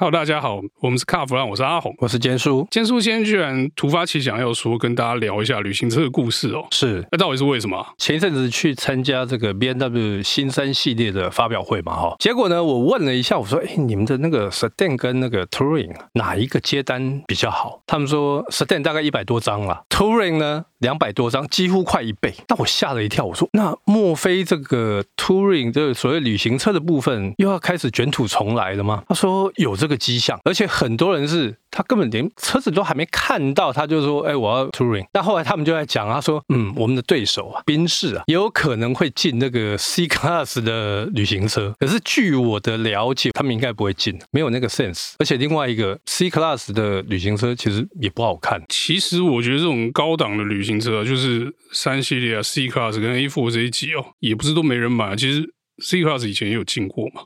Hello，大家好，我们是卡弗兰，我是阿红，我是坚叔。坚叔今天居然突发奇想要说跟大家聊一下旅行车的故事哦。是，那到底是为什么？前一阵子去参加这个 BMW 新三系列的发表会嘛，哈，结果呢，我问了一下，我说，哎，你们的那个 Sedan 跟那个 Touring 哪一个接单比较好？他们说 Sedan 大概一百多张啦，Touring 呢两百多张，几乎快一倍。但我吓了一跳，我说，那莫非这个 Touring 这个所谓旅行车的部分又要开始卷土重来了吗？他说有这个个迹象，而且很多人是他根本连车子都还没看到，他就说：“哎，我要 Touring。”那后来他们就在讲，他说：“嗯，我们的对手啊，宾士啊，也有可能会进那个 C Class 的旅行车。可是据我的了解，他们应该不会进，没有那个 sense。而且另外一个 C Class 的旅行车其实也不好看。其实我觉得这种高档的旅行车，就是三系列啊、C Class 跟 A4 这一级哦，也不是都没人买。其实 C Class 以前也有进过嘛，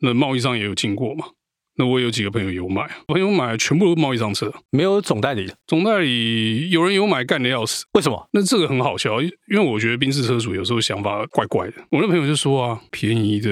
那贸易商也有进过嘛。”那我有几个朋友有买，朋友买全部都是贸易上车，没有总代理。总代理有人有买，干的要死。为什么？那这个很好笑，因为我觉得宾士车主有时候想法怪怪的。我那朋友就说啊，便宜的。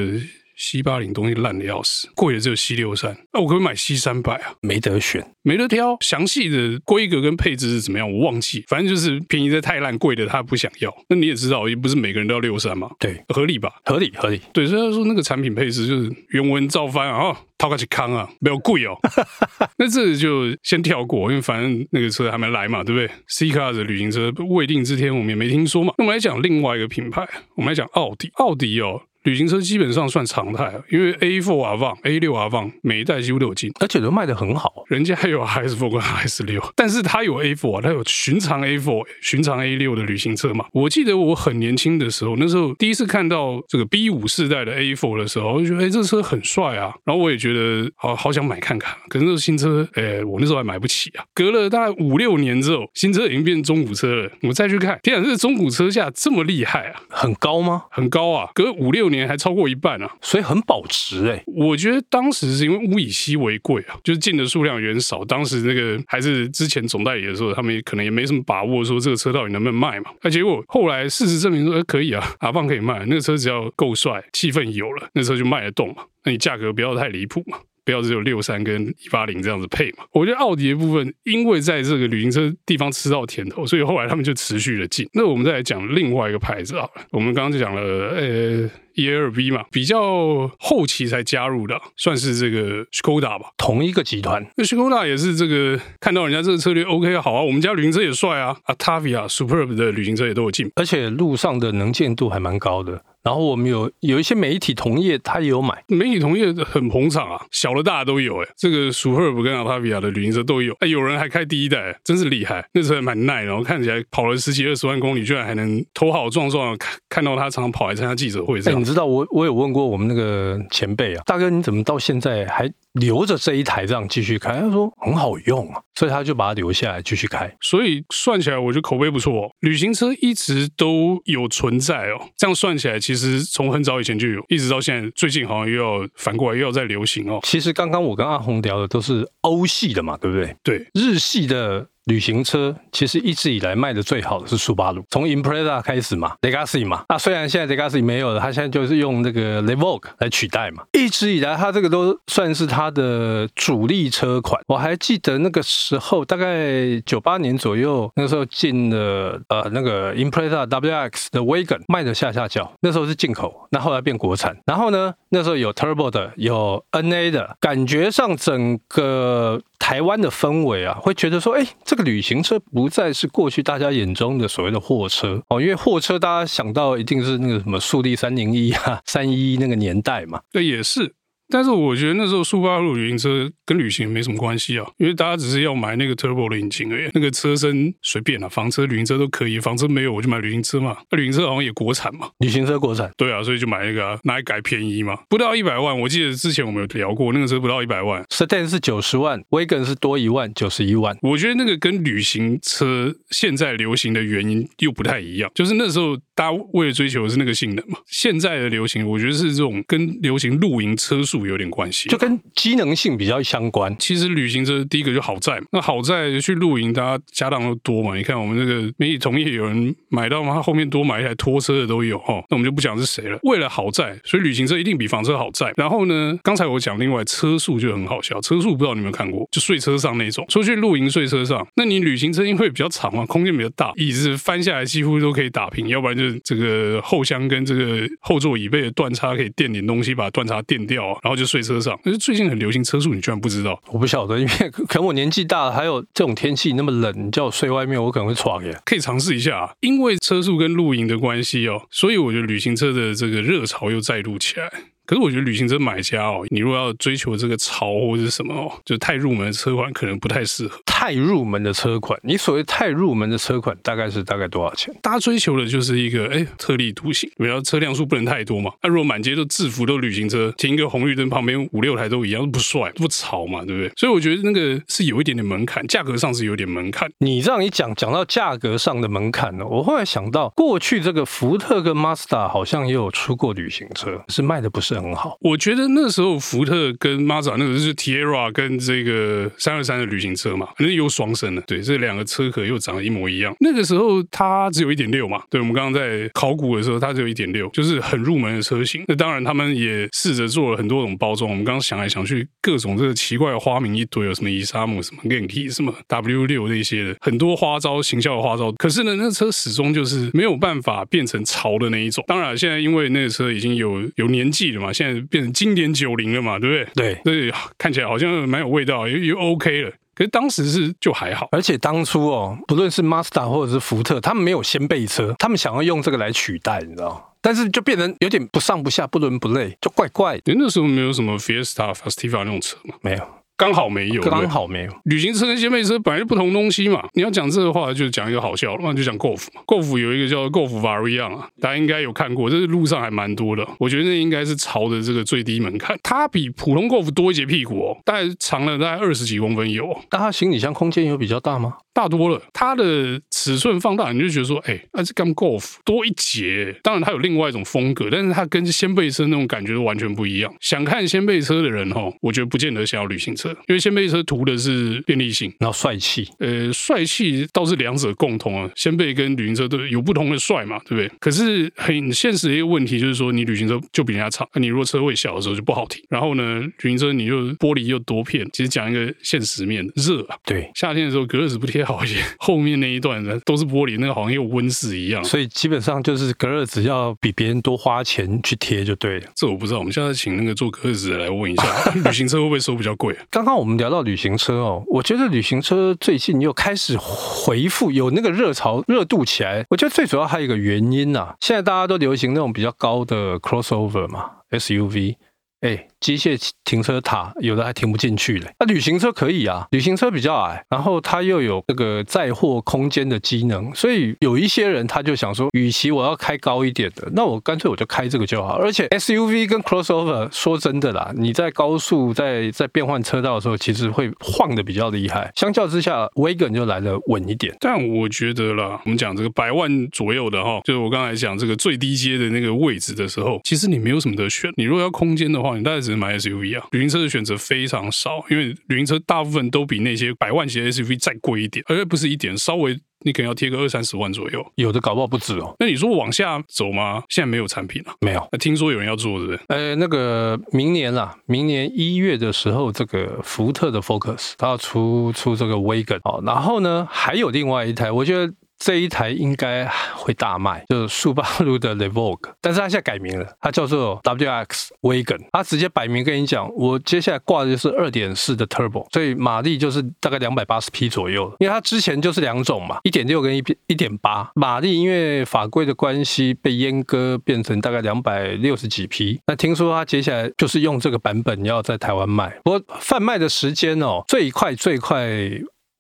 C 八零东西烂的要死，贵的只有 C 六三，那我可不可以买 C 三百啊？没得选，没得挑。详细的规格跟配置是怎么样，我忘记。反正就是便宜的太烂，贵的他不想要。那你也知道，也不是每个人都要六三嘛。对，合理吧？合理，合理。对，所以他说那个产品配置就是原文照翻啊，掏个起康啊，没有贵哦。那这就先跳过，因为反正那个车还没来嘛，对不对？C Class 的旅行车未定之天，我们也没听说嘛。那我们来讲另外一个品牌，我们来讲奥迪，奥迪哦。旅行车基本上算常态，因为 A4 Avant、A6 Avant 每一代几乎都有进，而且都卖得很好。人家还有 RS4 跟 RS6，但是它有 A4 啊，它有寻常 A4、寻常 A6 的旅行车嘛。我记得我很年轻的时候，那时候第一次看到这个 B5 世代的 A4 的时候，我就觉得哎，这车很帅啊。然后我也觉得好好想买看看。可是那新车，哎，我那时候还买不起啊。隔了大概五六年之后，新车已经变成中古车了。我再去看，天啊，这个中古车价这么厉害啊？很高吗？很高啊！隔五六年还超过一半啊，所以很保值哎、欸。我觉得当时是因为物以稀为贵啊，就是进的数量有点少。当时那个还是之前总代理的时候，他们也可能也没什么把握说这个车到底能不能卖嘛。那结果后来事实证明说，可以啊，阿放可以卖。那个车只要够帅，气氛有了，那车就卖得动嘛。那你价格不要太离谱嘛。不要只有六三跟一八零这样子配嘛？我觉得奥迪的部分，因为在这个旅行车地方吃到甜头，所以后来他们就持续的进。那我们再来讲另外一个牌子啊，我们刚刚就讲了呃 E L V 嘛，比较后期才加入的，算是这个 Skoda 吧，同一个集团。那 Skoda 也是这个看到人家这个策略 OK 好啊，我们家旅行车也帅啊，Octavia Superb 的旅行车也都有进，而且路上的能见度还蛮高的。然后我们有有一些媒体同业，他也有买。媒体同业很捧场啊，小的大的都有哎。这个 Superb 跟 Octavia 的旅行车都有，哎，有人还开第一代，真是厉害。那车还蛮耐，然后看起来跑了十几二十万公里，居然还能头好壮壮。看看到他常常跑来参加记者会，这样。你知道我我有问过我们那个前辈啊，大哥你怎么到现在还留着这一台这样继续开？他说很好用啊，所以他就把它留下来继续开。所以算起来，我觉得口碑不错哦。旅行车一直都有存在哦，这样算起来，其实从很早。以前就有，一直到现在，最近好像又要反过来又要再流行哦。其实刚刚我跟阿红聊的都是欧系的嘛，对不对？对，日系的。旅行车其实一直以来卖的最好的是苏巴鲁，从 Impreza 开始嘛，Legacy 嘛。那虽然现在 Legacy 没有了，它现在就是用那个 l e v o k 来取代嘛。一直以来，它这个都算是它的主力车款。我还记得那个时候，大概九八年左右，那个时候进了呃那个 Impreza WX 的 Wagon 卖的下下叫，那时候是进口，那后来变国产。然后呢，那时候有 Turbo 的，有 NA 的，感觉上整个。台湾的氛围啊，会觉得说，哎，这个旅行车不再是过去大家眼中的所谓的货车哦，因为货车大家想到一定是那个什么速力三零一啊、三一那个年代嘛，对，也是。但是我觉得那时候速八路旅行车跟旅行没什么关系啊，因为大家只是要买那个 turbo 的引擎而已，那个车身随便啊，房车、旅行车都可以，房车没有我就买旅行车嘛，那旅行车好像也国产嘛，旅行车国产，对啊，所以就买那个啊，拿来改便宜嘛，不到一百万，我记得之前我们有聊过，那个车不到一百万，Sedan 是九十万，Wagon 是多一万，九十一万，我觉得那个跟旅行车现在流行的原因又不太一样，就是那时候大家为了追求的是那个性能嘛，现在的流行我觉得是这种跟流行露营车速度有点关系，就跟机能性比较相关。其实旅行车第一个就好在，那好在去露营，大家家当都多嘛。你看我们这个媒体同业有人买到吗？他后面多买一台拖车的都有哈。那我们就不讲是谁了。为了好在，所以旅行车一定比房车好在。然后呢，刚才我讲另外车速就很好笑，车速不知道你有没有看过，就睡车上那种，出去露营睡车上。那你旅行车因为比较长嘛，空间比较大，椅子翻下来几乎都可以打平，要不然就是这个后箱跟这个后座椅背的断差可以垫点东西，把断差垫掉，然后就睡车上。可是最近很流行车速，你居然不知道？我不晓得，因为可能我年纪大了，还有这种天气那么冷，你叫我睡外面，我可能会喘耶。可以尝试一下，因为车速跟露营的关系哦，所以我觉得旅行车的这个热潮又再度起来。可是我觉得旅行车买家哦，你如果要追求这个潮或者是什么哦，就太入门的车款可能不太适合。太入门的车款，你所谓太入门的车款大概是大概多少钱？大家追求的就是一个哎特立独行，比如车辆数不能太多嘛。那如果满街都制服都旅行车，停一个红绿灯旁边五六台都一样，都不帅不潮嘛，对不对？所以我觉得那个是有一点点门槛，价格上是有点门槛。你这样一讲，讲到价格上的门槛呢，我后来想到过去这个福特跟 Mazda 好像也有出过旅行车，是卖的不是很很好。我觉得那时候福特跟 Maza 那个就是 Tiara 跟这个三二三的旅行车嘛，反正又双生的。对，这两个车壳又长得一模一样。那个时候它只有一点六嘛，对，我们刚刚在考古的时候，它只有一点六，就是很入门的车型。那当然，他们也试着做了很多种包装。我们刚刚想来想去，各种这个奇怪的花名一堆，有什么伊莎姆、什么 Genki、什么 W 六那些的，很多花招，行销的花招。可是呢，那车始终就是没有办法变成潮的那一种。当然，现在因为那个车已经有有年纪了嘛，现在变成经典九零了嘛，对不对？对，所以，看起来好像蛮有味道，又又 OK 了。可是当时是就还好，而且当初哦，不论是 Mazda 或者是福特，他们没有先备车，他们想要用这个来取代，你知道？但是就变成有点不上不下、不伦不类，就怪怪的。那时候没有什么 Fiesta、Festiva 那种车嘛，没有。刚好没有，刚好没有。旅行车跟掀背车本来就不同东西嘛。你要讲这个话，就讲一个好笑的，那就讲 Golf 嘛。Golf 有一个叫 Golf Variant 啊，大家应该有看过，这是路上还蛮多的。我觉得那应该是潮的这个最低门槛。它比普通 Golf 多一截屁股哦，大概长了大概二十几公分有。但它行李箱空间有比较大吗？大多了，它的尺寸放大，你就觉得说，哎、欸，那这干 Golf 多一截。当然，它有另外一种风格，但是它跟掀背车那种感觉完全不一样。想看掀背车的人哦，我觉得不见得想要旅行车，因为掀背车图的是便利性，然后帅气。呃，帅气倒是两者共同啊，掀背跟旅行车都有不同的帅嘛，对不对？可是很现实的一个问题就是说，你旅行车就比人家长，那你如果车位小的时候就不好停。然后呢，旅行车你又玻璃又多片，其实讲一个现实面，热啊。对，夏天的时候隔热纸不贴。好一些，后面那一段呢都是玻璃，那个好像又温室一样，所以基本上就是隔热纸要比别人多花钱去贴就对了。这我不知道，我们现在请那个做隔热纸的来问一下，旅行车会不会收比较贵？刚刚我们聊到旅行车哦，我觉得旅行车最近又开始回复，有那个热潮热度起来。我觉得最主要还有一个原因啊，现在大家都流行那种比较高的 crossover 嘛，SUV。哎，机械停车塔有的还停不进去嘞。那旅行车可以啊，旅行车比较矮，然后它又有这个载货空间的机能，所以有一些人他就想说，与其我要开高一点的，那我干脆我就开这个就好。而且 SUV 跟 crossover 说真的啦，你在高速在在变换车道的时候，其实会晃的比较厉害。相较之下，Wagon 就来的稳一点。但我觉得啦，我们讲这个百万左右的哈，就是我刚才讲这个最低阶的那个位置的时候，其实你没有什么得选。你如果要空间的话，你大概只能买 SUV 啊，旅行车的选择非常少，因为旅行车大部分都比那些百万级的 SUV 再贵一点，而且不是一点，稍微你可能要贴个二三十万左右，有的搞不好不止哦。那你说往下走吗？现在没有产品了，没有。那听说有人要做，对不对？呃，那个明年啦，明年一月的时候，这个福特的 Focus 它要出出这个 Wagon 哦，然后呢，还有另外一台，我觉得。这一台应该会大卖，就是速霸陆的 Levoque，但是它现在改名了，它叫做 WX Wagon，它直接摆明跟你讲，我接下来挂的就是二点四的 Turbo，所以马力就是大概两百八十匹左右，因为它之前就是两种嘛，一点六跟一一点八，马力因为法规的关系被阉割变成大概两百六十几匹，那听说它接下来就是用这个版本要在台湾卖，不过贩卖的时间哦，最快最快。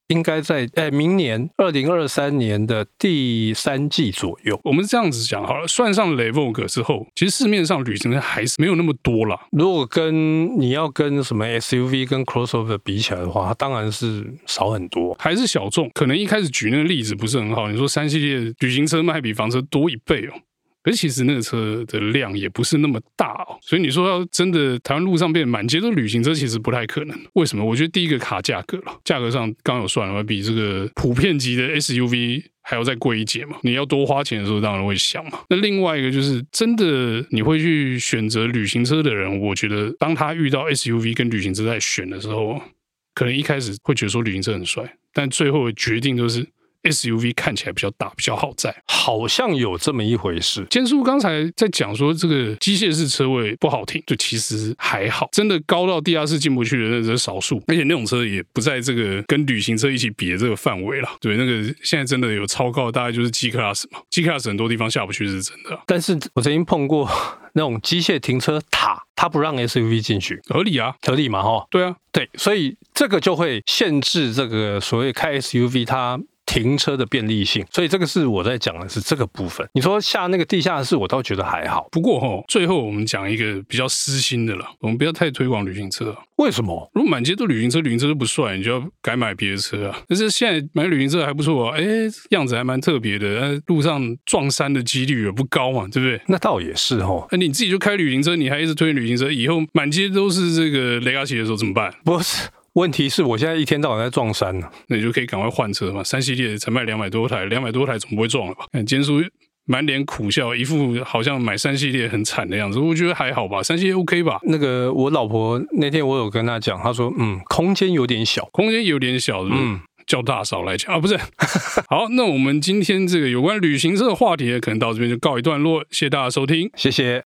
应该在诶明年二零二三年的第三季左右。我们这样子讲好了，算上 Levoque 之后，其实市面上旅行车还是没有那么多啦。如果跟你要跟什么 SUV 跟 Crossover 比起来的话，它当然是少很多，还是小众。可能一开始举那个例子不是很好。你说三系列旅行车卖比房车多一倍哦。可是其实那个车的量也不是那么大哦，所以你说要真的台湾路上变满街都旅行车，其实不太可能。为什么？我觉得第一个卡价格了，价格上刚有算了，比这个普遍级的 SUV 还要再贵一截嘛。你要多花钱的时候，当然会想嘛。那另外一个就是真的你会去选择旅行车的人，我觉得当他遇到 SUV 跟旅行车在选的时候，可能一开始会觉得说旅行车很帅，但最后的决定都是。SUV 看起来比较大，比较好载，好像有这么一回事。坚叔刚才在讲说这个机械式车位不好停，就其实还好，真的高到地下室进不去的那是少数，而且那种车也不在这个跟旅行车一起比的这个范围了。对，那个现在真的有超高，大概就是 G Class 嘛，G Class 很多地方下不去是真的。但是我曾经碰过那种机械停车塔，它不让 SUV 进去，合理啊，合理嘛，哈，对啊，对，所以这个就会限制这个所谓开 SUV 它。停车的便利性，所以这个是我在讲的是这个部分。你说下那个地下室，我倒觉得还好。不过哈，最后我们讲一个比较私心的了，我们不要太推广旅行车。为什么？如果满街都旅行车，旅行车都不帅，你就要改买别的车啊。但是现在买旅行车还不错啊，哎，样子还蛮特别的，路上撞山的几率也不高嘛，对不对？那倒也是哦。那你自己就开旅行车，你还一直推旅行车，以后满街都是这个雷亚奇的时候怎么办？不是。问题是我现在一天到晚在撞山呢，那你就可以赶快换车嘛。三系列才卖两百多台，两百多台总不会撞了吧？看坚叔满脸苦笑，一副好像买三系列很惨的样子。我觉得还好吧，三系列 OK 吧？那个我老婆那天我有跟她讲，她说嗯，空间有点小，空间有点小，嗯，叫大嫂来讲啊，不是。好，那我们今天这个有关旅行社的话题可能到这边就告一段落，谢谢大家收听，谢谢。